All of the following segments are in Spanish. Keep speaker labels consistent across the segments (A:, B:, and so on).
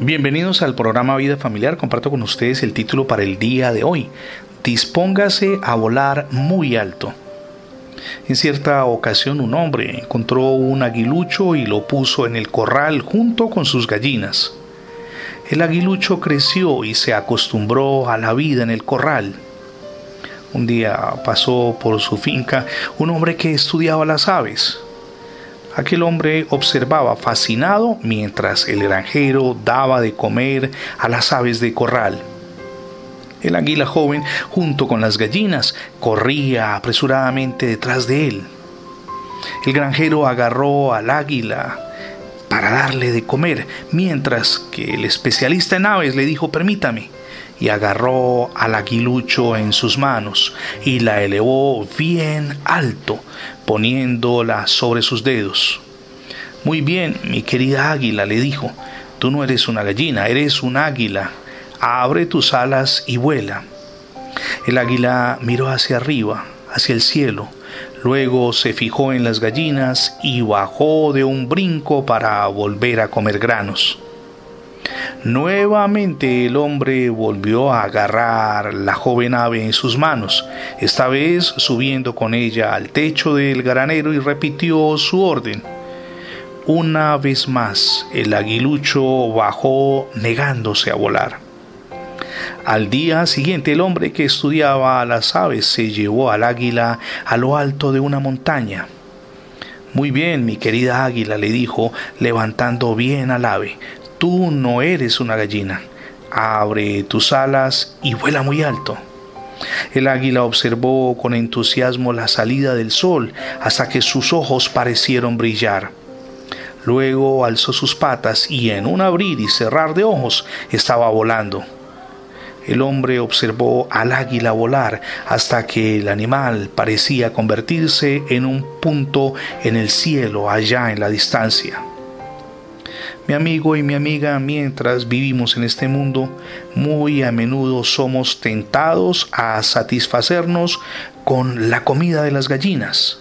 A: Bienvenidos al programa Vida Familiar. Comparto con ustedes el título para el día de hoy. Dispóngase a volar muy alto. En cierta ocasión un hombre encontró un aguilucho y lo puso en el corral junto con sus gallinas. El aguilucho creció y se acostumbró a la vida en el corral. Un día pasó por su finca un hombre que estudiaba las aves. Aquel hombre observaba fascinado mientras el granjero daba de comer a las aves de corral. El águila joven, junto con las gallinas, corría apresuradamente detrás de él. El granjero agarró al águila para darle de comer, mientras que el especialista en aves le dijo, permítame, y agarró al aguilucho en sus manos y la elevó bien alto, poniéndola sobre sus dedos. Muy bien, mi querida águila, le dijo, tú no eres una gallina, eres un águila. Abre tus alas y vuela. El águila miró hacia arriba, hacia el cielo, luego se fijó en las gallinas y bajó de un brinco para volver a comer granos. Nuevamente el hombre volvió a agarrar la joven ave en sus manos, esta vez subiendo con ella al techo del granero y repitió su orden. Una vez más el aguilucho bajó negándose a volar. Al día siguiente el hombre que estudiaba a las aves se llevó al águila a lo alto de una montaña. Muy bien, mi querida águila, le dijo, levantando bien al ave, tú no eres una gallina. Abre tus alas y vuela muy alto. El águila observó con entusiasmo la salida del sol hasta que sus ojos parecieron brillar. Luego alzó sus patas y en un abrir y cerrar de ojos estaba volando. El hombre observó al águila volar hasta que el animal parecía convertirse en un punto en el cielo allá en la distancia. Mi amigo y mi amiga, mientras vivimos en este mundo, muy a menudo somos tentados a satisfacernos con la comida de las gallinas.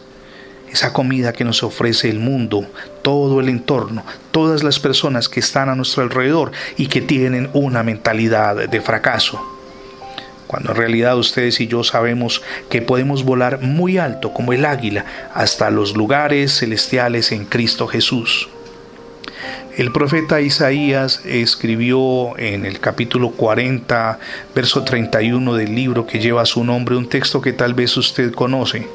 A: Esa comida que nos ofrece el mundo, todo el entorno, todas las personas que están a nuestro alrededor y que tienen una mentalidad de fracaso. Cuando en realidad ustedes y yo sabemos que podemos volar muy alto como el águila hasta los lugares celestiales en Cristo Jesús. El profeta Isaías escribió en el capítulo 40, verso 31 del libro que lleva su nombre un texto que tal vez usted conoce.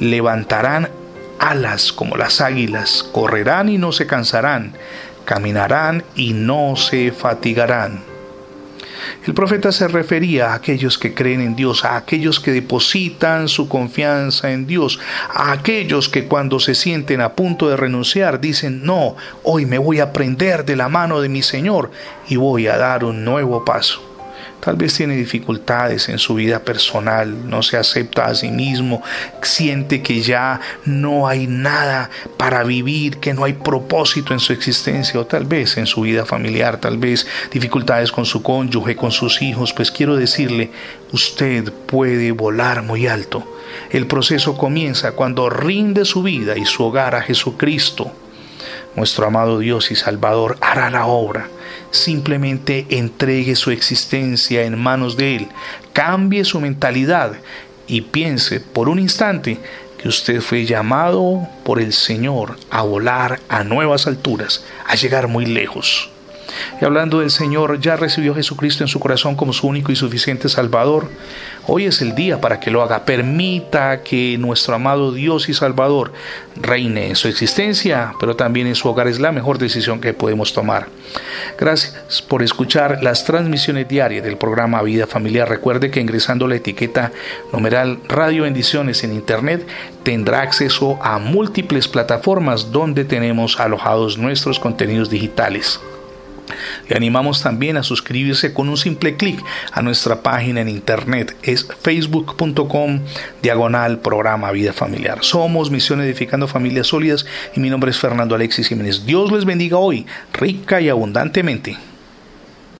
A: Levantarán alas como las águilas, correrán y no se cansarán, caminarán y no se fatigarán. El profeta se refería a aquellos que creen en Dios, a aquellos que depositan su confianza en Dios, a aquellos que cuando se sienten a punto de renunciar dicen, no, hoy me voy a prender de la mano de mi Señor y voy a dar un nuevo paso. Tal vez tiene dificultades en su vida personal, no se acepta a sí mismo, siente que ya no hay nada para vivir, que no hay propósito en su existencia o tal vez en su vida familiar, tal vez dificultades con su cónyuge, con sus hijos. Pues quiero decirle, usted puede volar muy alto. El proceso comienza cuando rinde su vida y su hogar a Jesucristo. Nuestro amado Dios y Salvador hará la obra simplemente entregue su existencia en manos de Él, cambie su mentalidad y piense por un instante que usted fue llamado por el Señor a volar a nuevas alturas, a llegar muy lejos. Y hablando del Señor, ya recibió Jesucristo en su corazón como su único y suficiente Salvador. Hoy es el día para que lo haga. Permita que nuestro amado Dios y Salvador reine en su existencia, pero también en su hogar. Es la mejor decisión que podemos tomar. Gracias por escuchar las transmisiones diarias del programa Vida Familiar. Recuerde que ingresando la etiqueta numeral Radio Bendiciones en Internet tendrá acceso a múltiples plataformas donde tenemos alojados nuestros contenidos digitales. Le animamos también a suscribirse con un simple clic a nuestra página en internet. Es facebook.com diagonal programa Vida Familiar. Somos Misión Edificando Familias Sólidas y mi nombre es Fernando Alexis Jiménez. Dios les bendiga hoy, rica y abundantemente.